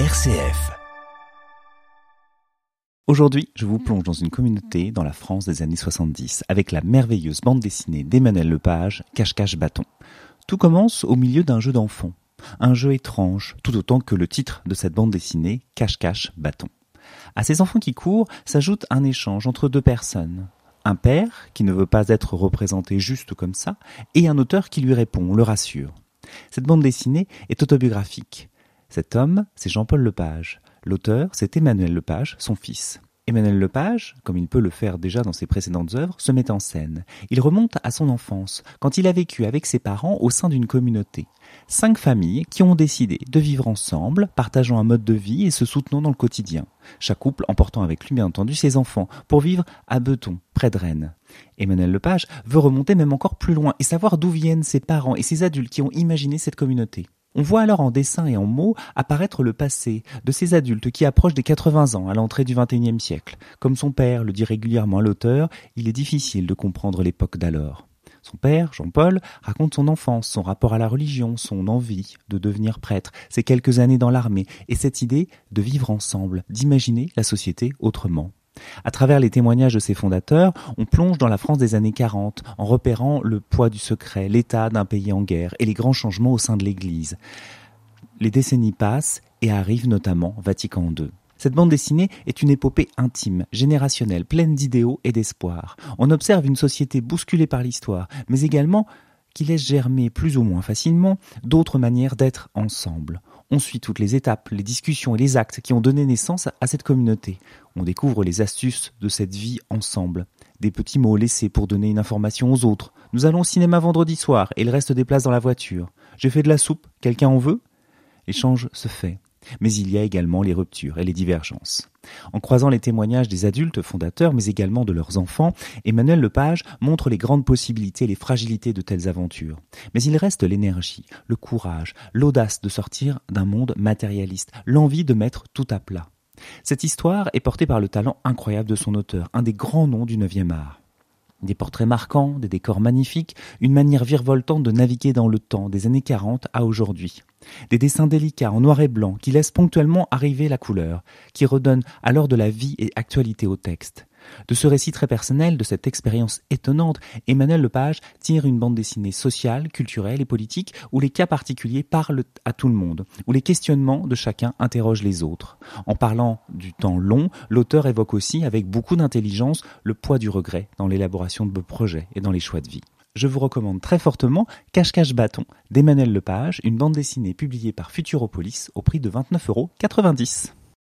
RCF. Aujourd'hui, je vous plonge dans une communauté dans la France des années 70 avec la merveilleuse bande dessinée d'Emmanuel Lepage, Cache-Cache Bâton. Tout commence au milieu d'un jeu d'enfant. Un jeu étrange, tout autant que le titre de cette bande dessinée, Cache-Cache Bâton. À ces enfants qui courent s'ajoute un échange entre deux personnes. Un père qui ne veut pas être représenté juste comme ça, et un auteur qui lui répond, le rassure. Cette bande dessinée est autobiographique. Cet homme, c'est Jean-Paul Lepage. L'auteur, c'est Emmanuel Lepage, son fils. Emmanuel Lepage, comme il peut le faire déjà dans ses précédentes œuvres, se met en scène. Il remonte à son enfance, quand il a vécu avec ses parents au sein d'une communauté. Cinq familles qui ont décidé de vivre ensemble, partageant un mode de vie et se soutenant dans le quotidien. Chaque couple emportant avec lui bien entendu ses enfants, pour vivre à Beton, près de Rennes. Emmanuel Lepage veut remonter même encore plus loin et savoir d'où viennent ses parents et ses adultes qui ont imaginé cette communauté. On voit alors en dessin et en mots apparaître le passé de ces adultes qui approchent des 80 ans à l'entrée du XXIe siècle. Comme son père le dit régulièrement à l'auteur, il est difficile de comprendre l'époque d'alors. Son père, Jean-Paul, raconte son enfance, son rapport à la religion, son envie de devenir prêtre, ses quelques années dans l'armée et cette idée de vivre ensemble, d'imaginer la société autrement. À travers les témoignages de ses fondateurs, on plonge dans la France des années 40 en repérant le poids du secret, l'état d'un pays en guerre et les grands changements au sein de l'Église. Les décennies passent et arrive notamment Vatican II. Cette bande dessinée est une épopée intime, générationnelle, pleine d'idéaux et d'espoir. On observe une société bousculée par l'histoire, mais également qui laisse germer plus ou moins facilement d'autres manières d'être ensemble. On suit toutes les étapes, les discussions et les actes qui ont donné naissance à cette communauté. On découvre les astuces de cette vie ensemble. Des petits mots laissés pour donner une information aux autres. Nous allons au cinéma vendredi soir et il reste des places dans la voiture. J'ai fait de la soupe, quelqu'un en veut? L'échange se fait. Mais il y a également les ruptures et les divergences. En croisant les témoignages des adultes fondateurs, mais également de leurs enfants, Emmanuel Lepage montre les grandes possibilités et les fragilités de telles aventures. Mais il reste l'énergie, le courage, l'audace de sortir d'un monde matérialiste, l'envie de mettre tout à plat. Cette histoire est portée par le talent incroyable de son auteur, un des grands noms du neuvième art. Des portraits marquants, des décors magnifiques, une manière virevoltante de naviguer dans le temps des années 40 à aujourd'hui. Des dessins délicats en noir et blanc qui laissent ponctuellement arriver la couleur, qui redonnent alors de la vie et actualité au texte. De ce récit très personnel, de cette expérience étonnante, Emmanuel Lepage tire une bande dessinée sociale, culturelle et politique où les cas particuliers parlent à tout le monde, où les questionnements de chacun interrogent les autres. En parlant du temps long, l'auteur évoque aussi avec beaucoup d'intelligence le poids du regret dans l'élaboration de projets et dans les choix de vie je vous recommande très fortement Cache-Cache Bâton d'Emmanuel Lepage, une bande dessinée publiée par Futuropolis au prix de 29,90 euros.